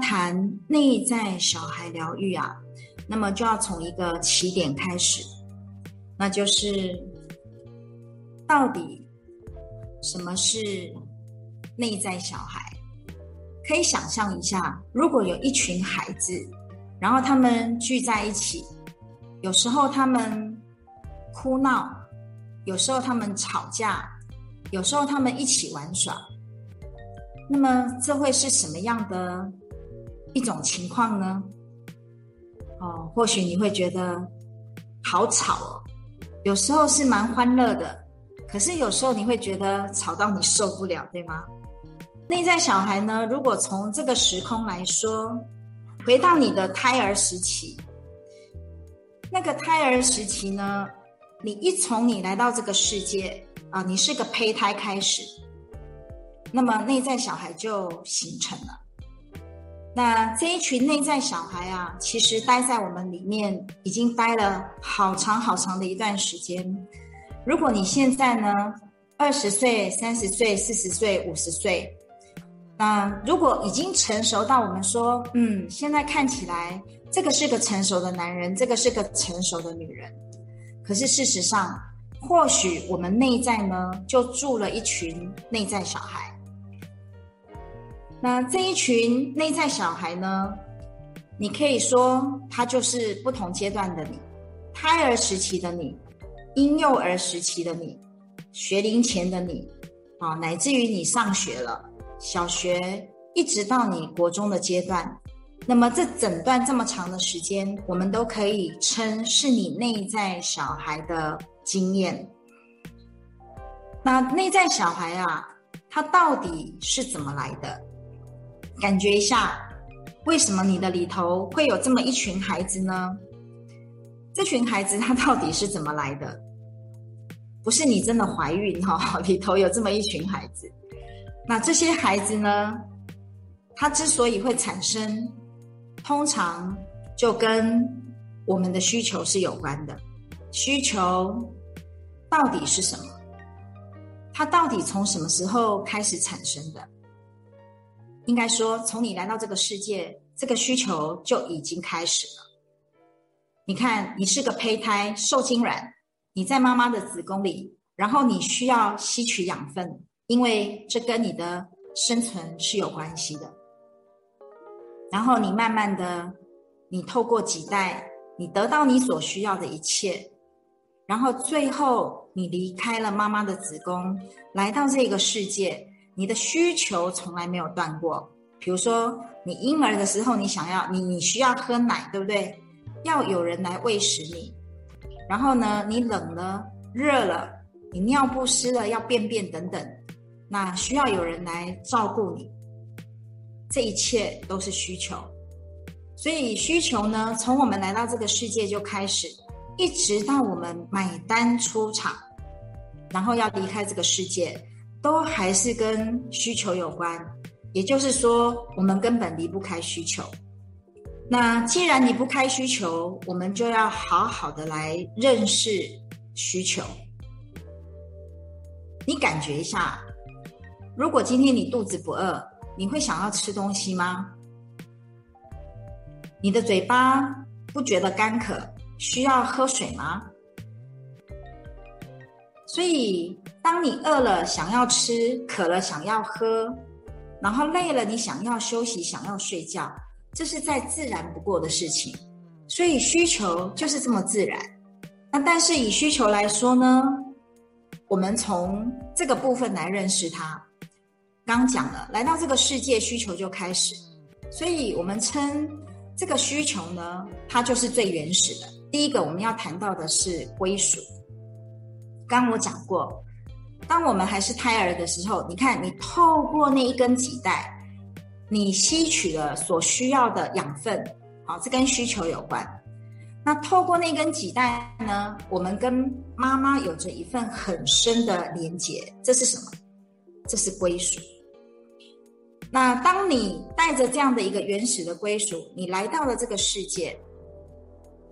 谈内在小孩疗愈啊，那么就要从一个起点开始，那就是到底什么是内在小孩？可以想象一下，如果有一群孩子，然后他们聚在一起，有时候他们哭闹，有时候他们吵架，有时候他们一起玩耍，那么这会是什么样的？一种情况呢，哦，或许你会觉得好吵哦，有时候是蛮欢乐的，可是有时候你会觉得吵到你受不了，对吗？内在小孩呢，如果从这个时空来说，回到你的胎儿时期，那个胎儿时期呢，你一从你来到这个世界啊，你是个胚胎开始，那么内在小孩就形成了。那这一群内在小孩啊，其实待在我们里面已经待了好长好长的一段时间。如果你现在呢，二十岁、三十岁、四十岁、五十岁，那如果已经成熟到我们说，嗯，现在看起来这个是个成熟的男人，这个是个成熟的女人，可是事实上，或许我们内在呢，就住了一群内在小孩。那这一群内在小孩呢，你可以说他就是不同阶段的你，胎儿时期的你，婴幼儿时期的你，学龄前的你，啊，乃至于你上学了，小学一直到你国中的阶段，那么这整段这么长的时间，我们都可以称是你内在小孩的经验。那内在小孩啊，他到底是怎么来的？感觉一下，为什么你的里头会有这么一群孩子呢？这群孩子他到底是怎么来的？不是你真的怀孕哈，里头有这么一群孩子。那这些孩子呢，他之所以会产生，通常就跟我们的需求是有关的。需求到底是什么？它到底从什么时候开始产生的？应该说，从你来到这个世界，这个需求就已经开始了。你看，你是个胚胎，受精卵，你在妈妈的子宫里，然后你需要吸取养分，因为这跟你的生存是有关系的。然后你慢慢的，你透过几代，你得到你所需要的一切，然后最后你离开了妈妈的子宫，来到这个世界。你的需求从来没有断过，比如说你婴儿的时候，你想要你你需要喝奶，对不对？要有人来喂食你。然后呢，你冷了、热了，你尿不湿了要便便等等，那需要有人来照顾你。这一切都是需求，所以需求呢，从我们来到这个世界就开始，一直到我们买单出场，然后要离开这个世界。都还是跟需求有关，也就是说，我们根本离不开需求。那既然离不开需求，我们就要好好的来认识需求。你感觉一下，如果今天你肚子不饿，你会想要吃东西吗？你的嘴巴不觉得干渴，需要喝水吗？所以。当你饿了，想要吃；渴了，想要喝；然后累了，你想要休息，想要睡觉，这是再自然不过的事情。所以需求就是这么自然。那但是以需求来说呢，我们从这个部分来认识它。刚讲了，来到这个世界，需求就开始。所以我们称这个需求呢，它就是最原始的。第一个我们要谈到的是归属。刚我讲过，当我们还是胎儿的时候，你看你透过那一根脐带，你吸取了所需要的养分，好，这跟需求有关。那透过那根脐带呢，我们跟妈妈有着一份很深的连结，这是什么？这是归属。那当你带着这样的一个原始的归属，你来到了这个世界，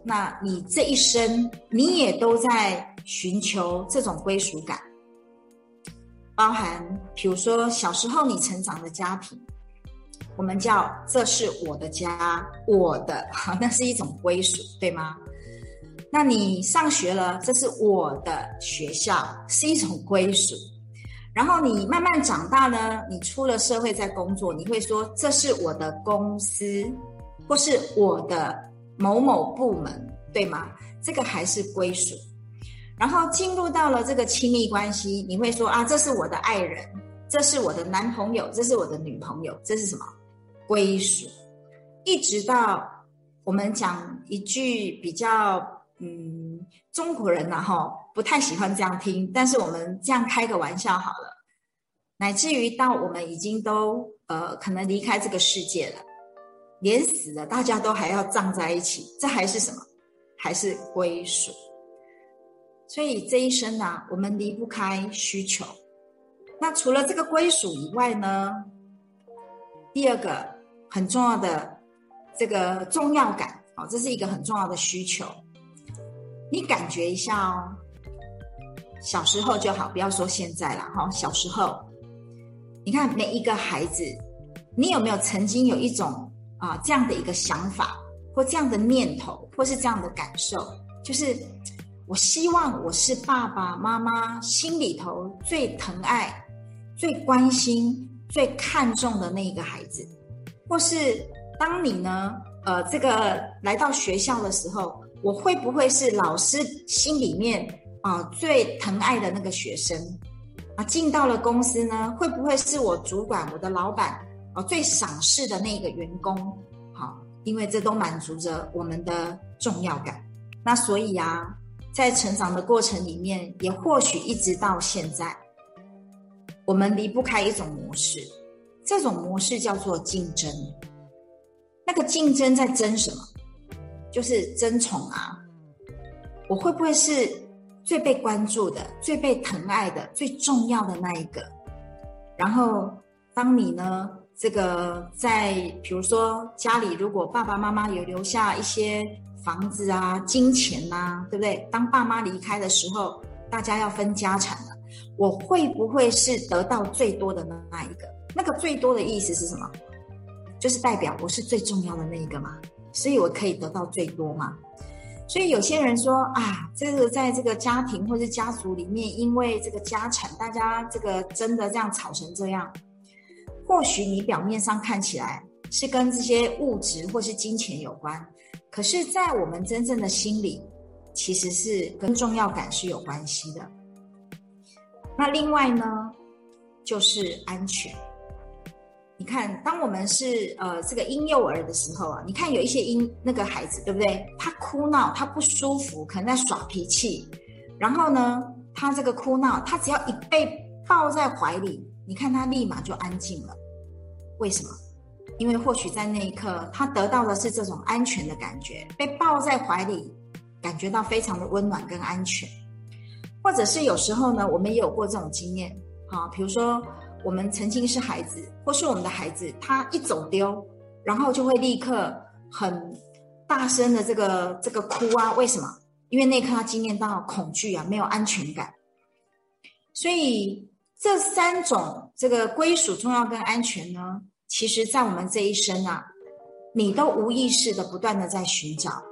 那你这一生你也都在寻求这种归属感，包含比如说小时候你成长的家庭。我们叫这是我的家，我的，好，那是一种归属，对吗？那你上学了，这是我的学校，是一种归属。然后你慢慢长大呢，你出了社会在工作，你会说这是我的公司，或是我的某某部门，对吗？这个还是归属。然后进入到了这个亲密关系，你会说啊，这是我的爱人，这是我的男朋友，这是我的女朋友，这是什么？归属，一直到我们讲一句比较，嗯，中国人呢，哈，不太喜欢这样听，但是我们这样开个玩笑好了，乃至于到我们已经都呃可能离开这个世界了，连死了大家都还要葬在一起，这还是什么？还是归属。所以这一生呢，我们离不开需求。那除了这个归属以外呢，第二个。很重要的这个重要感，哦，这是一个很重要的需求。你感觉一下哦，小时候就好，不要说现在了哈。小时候，你看每一个孩子，你有没有曾经有一种啊这样的一个想法，或这样的念头，或是这样的感受，就是我希望我是爸爸妈妈心里头最疼爱、最关心、最看重的那一个孩子。或是当你呢，呃，这个来到学校的时候，我会不会是老师心里面啊、最疼爱的那个学生？啊，进到了公司呢，会不会是我主管、我的老板啊、呃、最赏识的那个员工？好，因为这都满足着我们的重要感。那所以啊，在成长的过程里面，也或许一直到现在，我们离不开一种模式。这种模式叫做竞争，那个竞争在争什么？就是争宠啊！我会不会是最被关注的、最被疼爱的、最重要的那一个？然后，当你呢，这个在比如说家里，如果爸爸妈妈有留下一些房子啊、金钱呐，对不对？当爸妈离开的时候，大家要分家产了，我会不会是得到最多的那一个？那个最多的意思是什么？就是代表我是最重要的那一个嘛，所以我可以得到最多嘛。所以有些人说啊，这个在这个家庭或是家族里面，因为这个家产，大家这个真的这样吵成这样。或许你表面上看起来是跟这些物质或是金钱有关，可是，在我们真正的心里，其实是跟重要感是有关系的。那另外呢，就是安全。你看，当我们是呃这个婴幼儿的时候啊，你看有一些婴那个孩子，对不对？他哭闹，他不舒服，可能在耍脾气。然后呢，他这个哭闹，他只要一被抱在怀里，你看他立马就安静了。为什么？因为或许在那一刻，他得到的是这种安全的感觉，被抱在怀里，感觉到非常的温暖跟安全。或者是有时候呢，我们也有过这种经验，好，比如说。我们曾经是孩子，或是我们的孩子，他一走丢，然后就会立刻很大声的这个这个哭啊。为什么？因为那一刻他经验到恐惧啊，没有安全感。所以这三种这个归属、重要跟安全呢，其实在我们这一生啊，你都无意识的不断的在寻找，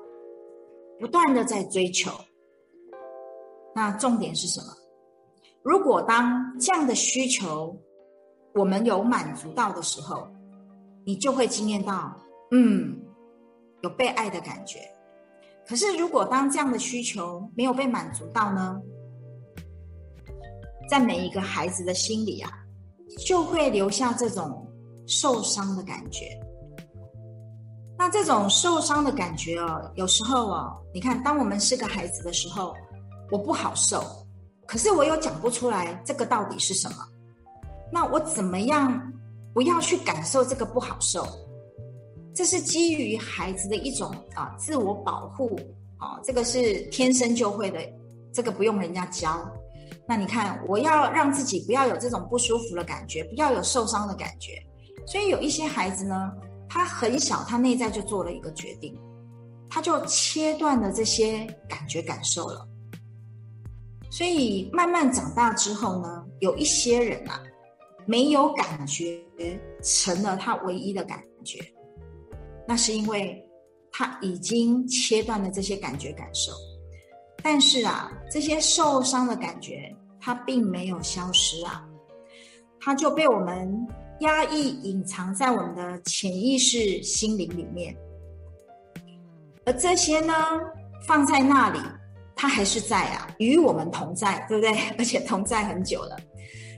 不断的在追求。那重点是什么？如果当这样的需求，我们有满足到的时候，你就会经验到，嗯，有被爱的感觉。可是，如果当这样的需求没有被满足到呢？在每一个孩子的心里啊，就会留下这种受伤的感觉。那这种受伤的感觉哦，有时候哦，你看，当我们是个孩子的时候，我不好受，可是我又讲不出来这个到底是什么。那我怎么样不要去感受这个不好受？这是基于孩子的一种啊自我保护啊，这个是天生就会的，这个不用人家教。那你看，我要让自己不要有这种不舒服的感觉，不要有受伤的感觉，所以有一些孩子呢。他很小，他内在就做了一个决定，他就切断了这些感觉感受了。所以慢慢长大之后呢，有一些人啊，没有感觉成了他唯一的感觉，那是因为他已经切断了这些感觉感受。但是啊，这些受伤的感觉，它并没有消失啊，它就被我们。压抑隐藏在我们的潜意识心灵里面，而这些呢，放在那里，它还是在啊，与我们同在，对不对？而且同在很久了。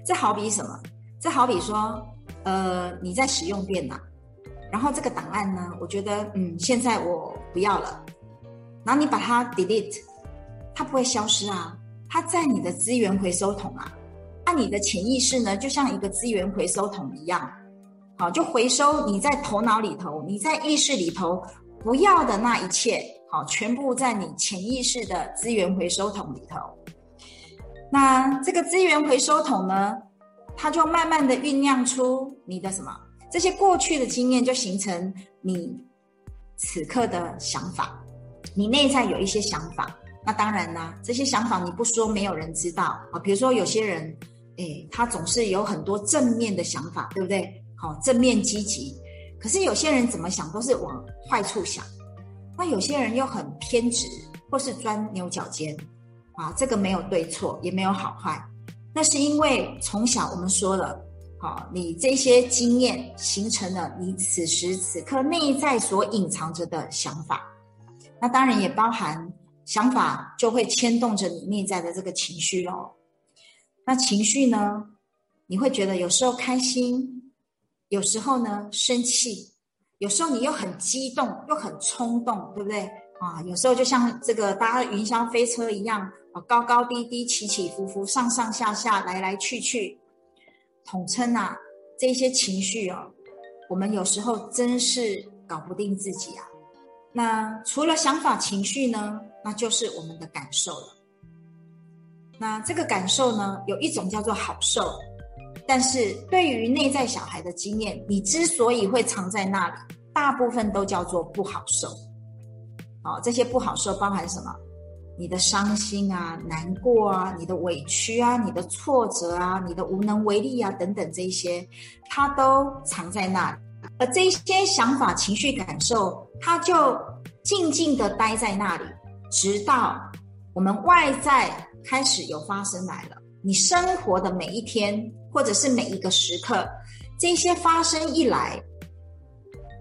这好比什么？这好比说，呃，你在使用电脑，然后这个档案呢，我觉得，嗯，现在我不要了，然后你把它 delete，它不会消失啊，它在你的资源回收桶啊。那你的潜意识呢，就像一个资源回收桶一样，好，就回收你在头脑里头、你在意识里头不要的那一切，好，全部在你潜意识的资源回收桶里头。那这个资源回收桶呢，它就慢慢的酝酿出你的什么？这些过去的经验就形成你此刻的想法，你内在有一些想法。那当然啦，这些想法你不说，没有人知道啊。比如说有些人。哎，他总是有很多正面的想法，对不对？好，正面积极。可是有些人怎么想都是往坏处想，那有些人又很偏执，或是钻牛角尖，啊，这个没有对错，也没有好坏。那是因为从小我们说了，好，你这些经验形成了你此时此刻内在所隐藏着的想法。那当然也包含想法就会牵动着你内在的这个情绪哦。那情绪呢？你会觉得有时候开心，有时候呢生气，有时候你又很激动，又很冲动，对不对？啊，有时候就像这个搭云霄飞车一样，啊，高高低低，起起伏伏，上上下下，来来去去。统称啊，这些情绪哦，我们有时候真是搞不定自己啊。那除了想法、情绪呢，那就是我们的感受了。那这个感受呢，有一种叫做好受，但是对于内在小孩的经验，你之所以会藏在那里，大部分都叫做不好受。哦，这些不好受包含什么？你的伤心啊、难过啊、你的委屈啊、你的挫折啊、你的无能为力啊等等这些，它都藏在那里。而这些想法、情绪、感受，它就静静地待在那里，直到我们外在。开始有发生来了，你生活的每一天，或者是每一个时刻，这些发生一来，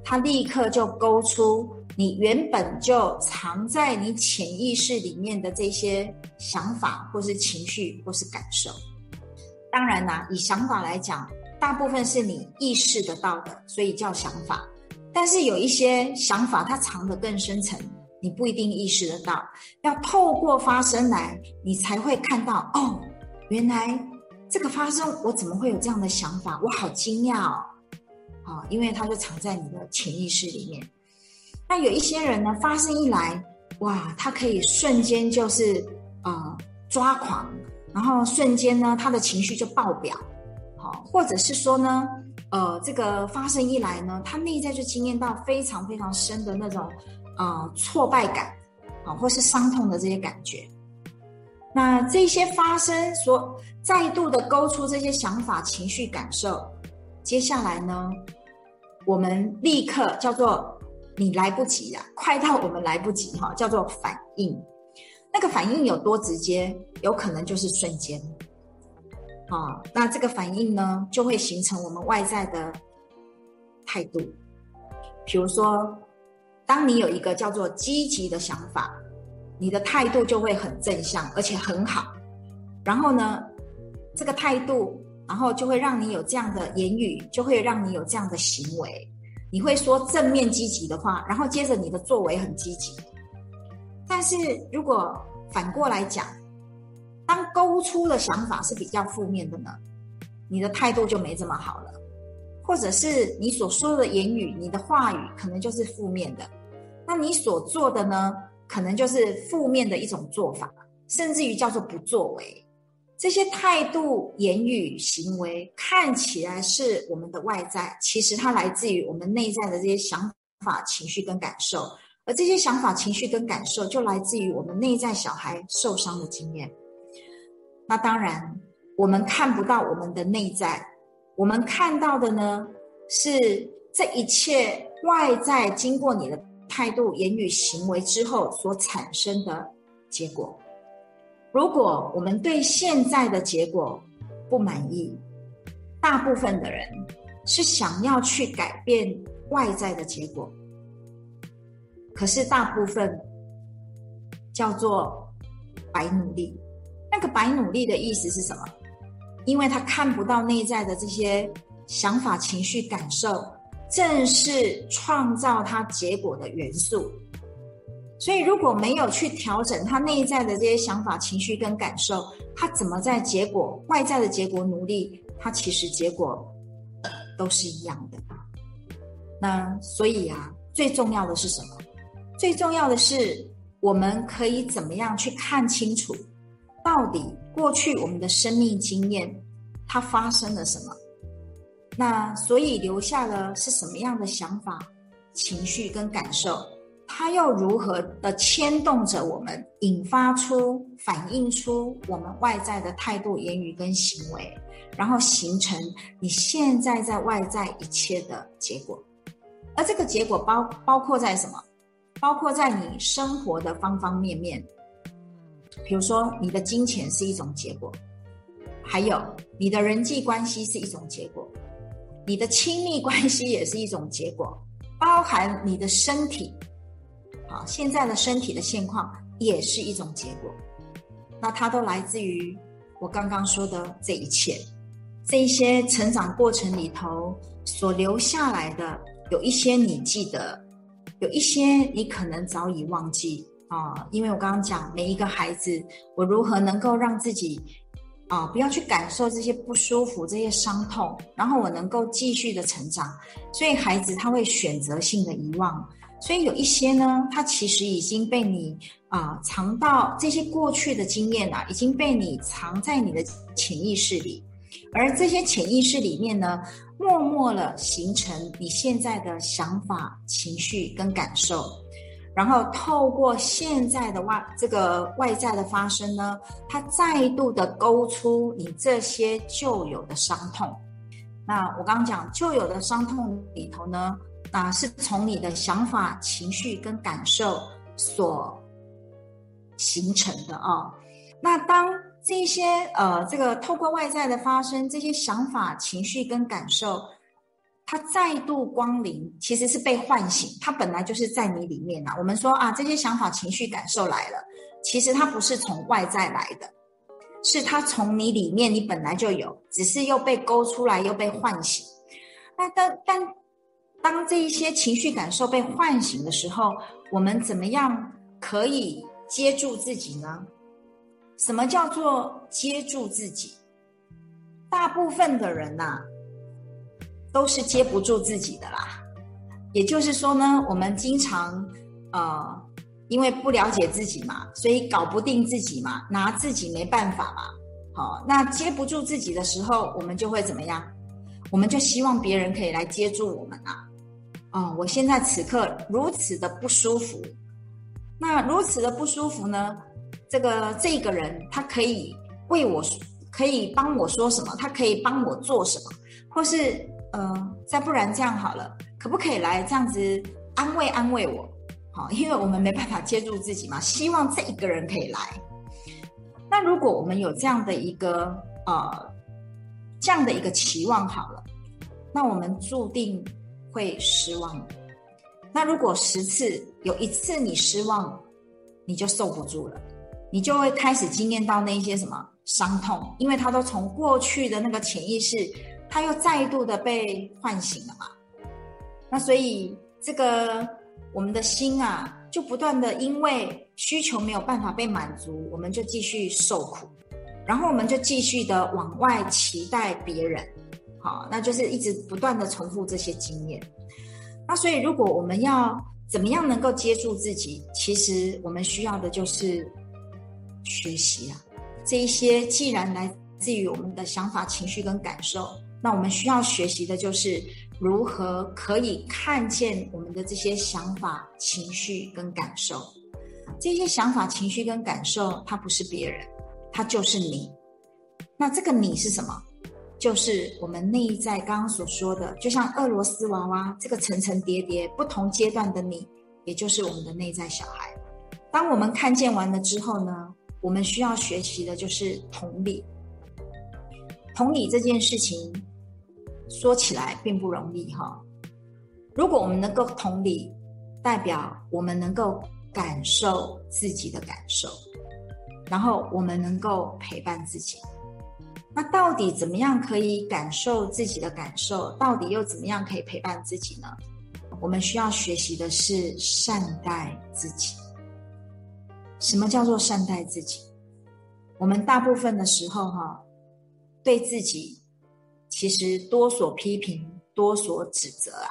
它立刻就勾出你原本就藏在你潜意识里面的这些想法，或是情绪，或是感受。当然啦，以想法来讲，大部分是你意识得到的，所以叫想法。但是有一些想法，它藏得更深层。你不一定意识得到，要透过发生来，你才会看到哦，原来这个发生，我怎么会有这样的想法？我好惊讶哦，哦，因为它就藏在你的潜意识里面。那有一些人呢，发生一来，哇，他可以瞬间就是呃抓狂，然后瞬间呢，他的情绪就爆表，好，或者是说呢，呃，这个发生一来呢，他内在就经验到非常非常深的那种。啊、挫败感，啊，或是伤痛的这些感觉，那这些发生所再度的勾出这些想法、情绪、感受，接下来呢，我们立刻叫做你来不及啊，快到我们来不及哈，叫做反应。那个反应有多直接？有可能就是瞬间。啊，那这个反应呢，就会形成我们外在的态度，比如说。当你有一个叫做积极的想法，你的态度就会很正向，而且很好。然后呢，这个态度，然后就会让你有这样的言语，就会让你有这样的行为。你会说正面积极的话，然后接着你的作为很积极。但是如果反过来讲，当勾出的想法是比较负面的呢，你的态度就没这么好了，或者是你所说的言语、你的话语可能就是负面的，那你所做的呢，可能就是负面的一种做法，甚至于叫做不作为。这些态度、言语、行为看起来是我们的外在，其实它来自于我们内在的这些想法、情绪跟感受，而这些想法、情绪跟感受就来自于我们内在小孩受伤的经验。那当然，我们看不到我们的内在，我们看到的呢，是这一切外在经过你的态度、言语、行为之后所产生的结果。如果我们对现在的结果不满意，大部分的人是想要去改变外在的结果，可是大部分叫做白努力。那个白努力的意思是什么？因为他看不到内在的这些想法、情绪、感受，正是创造它结果的元素。所以，如果没有去调整他内在的这些想法、情绪跟感受，他怎么在结果外在的结果努力？他其实结果都是一样的。那所以啊，最重要的是什么？最重要的是，我们可以怎么样去看清楚，到底过去我们的生命经验它发生了什么？那所以留下了是什么样的想法、情绪跟感受？它又如何的牵动着我们，引发出、反映出我们外在的态度、言语跟行为，然后形成你现在在外在一切的结果。而这个结果包包括在什么？包括在你生活的方方面面。比如说，你的金钱是一种结果，还有你的人际关系是一种结果，你的亲密关系也是一种结果，包含你的身体。好，现在的身体的现况也是一种结果，那它都来自于我刚刚说的这一切，这一些成长过程里头所留下来的，有一些你记得，有一些你可能早已忘记啊。因为我刚刚讲每一个孩子，我如何能够让自己啊不要去感受这些不舒服、这些伤痛，然后我能够继续的成长，所以孩子他会选择性的遗忘。所以有一些呢，他其实已经被你啊、藏到这些过去的经验啊，已经被你藏在你的潜意识里，而这些潜意识里面呢，默默了形成你现在的想法、情绪跟感受，然后透过现在的外这个外在的发生呢，它再度的勾出你这些旧有的伤痛。那我刚刚讲旧有的伤痛里头呢，啊，是从你的想法、情绪跟感受所形成的啊、那当这些呃，这个透过外在的发生，这些想法、情绪跟感受，他再度光临，其实是被唤醒。他本来就是在你里面呐、啊。我们说啊，这些想法、情绪、感受来了，其实它不是从外在来的，是它从你里面，你本来就有，只是又被勾出来，又被唤醒。那但但。当这一些情绪感受被唤醒的时候，我们怎么样可以接住自己呢？什么叫做接住自己？大部分的人呐、都是接不住自己的啦。也就是说呢，我们经常呃，因为不了解自己嘛，所以搞不定自己嘛，拿自己没办法嘛。好，那接不住自己的时候，我们就会怎么样？我们就希望别人可以来接住我们啊。哦，我现在此刻如此的不舒服，那如此的不舒服呢？这个这个人他可以为我，可以帮我说什么？他可以帮我做什么？或是呃，再不然这样好了，可不可以来这样子安慰安慰我？好，因为我们没办法接住自己嘛，希望这一个人可以来。那如果我们有这样的一个呃这样的一个期望好了，那我们注定。会失望。那如果十次有一次你失望，你就受不住了，你就会开始经验到那些什么伤痛，因为它都从过去的那个潜意识，它又再度的被唤醒了嘛。那所以这个我们的心啊，就不断的因为需求没有办法被满足，我们就继续受苦，然后我们就继续的往外期待别人，好，那就是一直不断的重复这些经验。那所以如果我们要怎么样能够接住自己，其实我们需要的就是学习啊，这一些既然来自于我们的想法、情绪跟感受，那我们需要学习的就是。如何可以看见我们的这些想法、情绪跟感受？这些想法、情绪跟感受，它不是别人，它就是你。那这个你是什么？就是我们内在刚刚所说的，就像俄罗斯娃娃这个层层叠叠、不同阶段的你，也就是我们的内在小孩。当我们看见完了之后呢，我们需要学习的就是同理。同理这件事情。说起来并不容易哈。如果我们能够同理，代表我们能够感受自己的感受，然后我们能够陪伴自己。那到底怎么样可以感受自己的感受？到底又怎么样可以陪伴自己呢？我们需要学习的是善待自己。什么叫做善待自己？我们大部分的时候哈，对自己。其实多所批评，多所指责啊。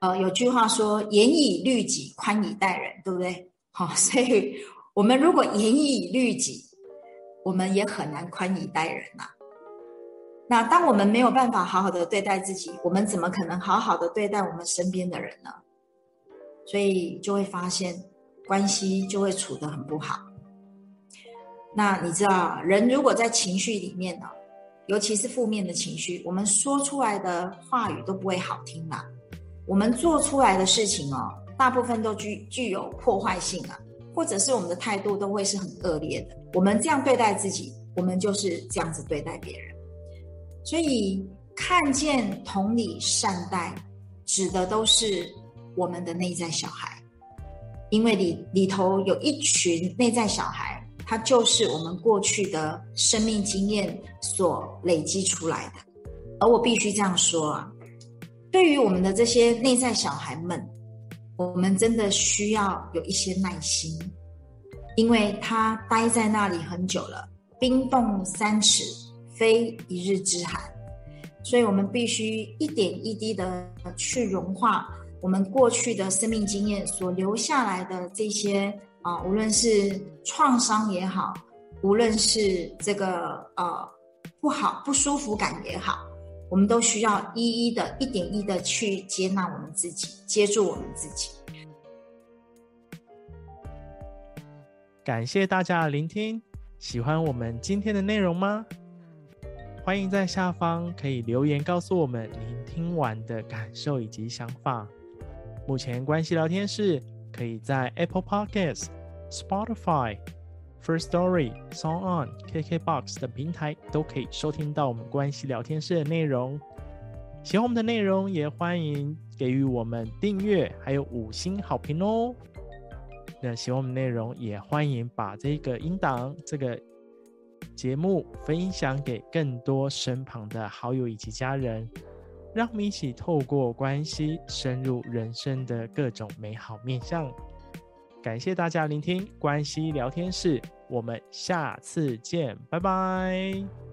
呃，有句话说“严以律己，宽以待人”，对不对？好，所以我们如果严以律己，我们也很难宽以待人呐。那当我们没有办法好好的对待自己，我们怎么可能好好的对待我们身边的人呢？所以就会发现关系就会处得很不好。那你知道，人如果在情绪里面呢？尤其是负面的情绪，我们说出来的话语都不会好听啦。我们做出来的事情哦，大部分都具具有破坏性啊，或者是我们的态度都会是很恶劣的。我们这样对待自己，我们就是这样子对待别人。所以，看见、同理、善待，指的都是我们的内在小孩，因为里里头有一群内在小孩。它就是我们过去的生命经验所累积出来的，而我必须这样说啊，对于我们的这些内在小孩们，我们真的需要有一些耐心，因为他待在那里很久了，冰冻三尺，非一日之寒，所以我们必须一点一滴的去融化我们过去的生命经验所留下来的这些。啊，无论是创伤也好，无论是这个呃不好不舒服感也好，我们都需要一一的、一点一的去接纳我们自己，接住我们自己。感谢大家的聆听，喜欢我们今天的内容吗？欢迎在下方可以留言告诉我们您听完的感受以及想法。目前关系聊天室。可以在 Apple Podcast、Spotify、First Story、Song On、KKBox 等平台都可以收听到我们关系聊天室的内容。喜欢我们的内容，也欢迎给予我们订阅，还有五星好评哦。那喜欢我们内容，也欢迎把这个音档、这个节目分享给更多身旁的好友以及家人。让我们一起透过关系深入人生的各种美好面向。感谢大家聆听关系聊天室，我们下次见，拜拜。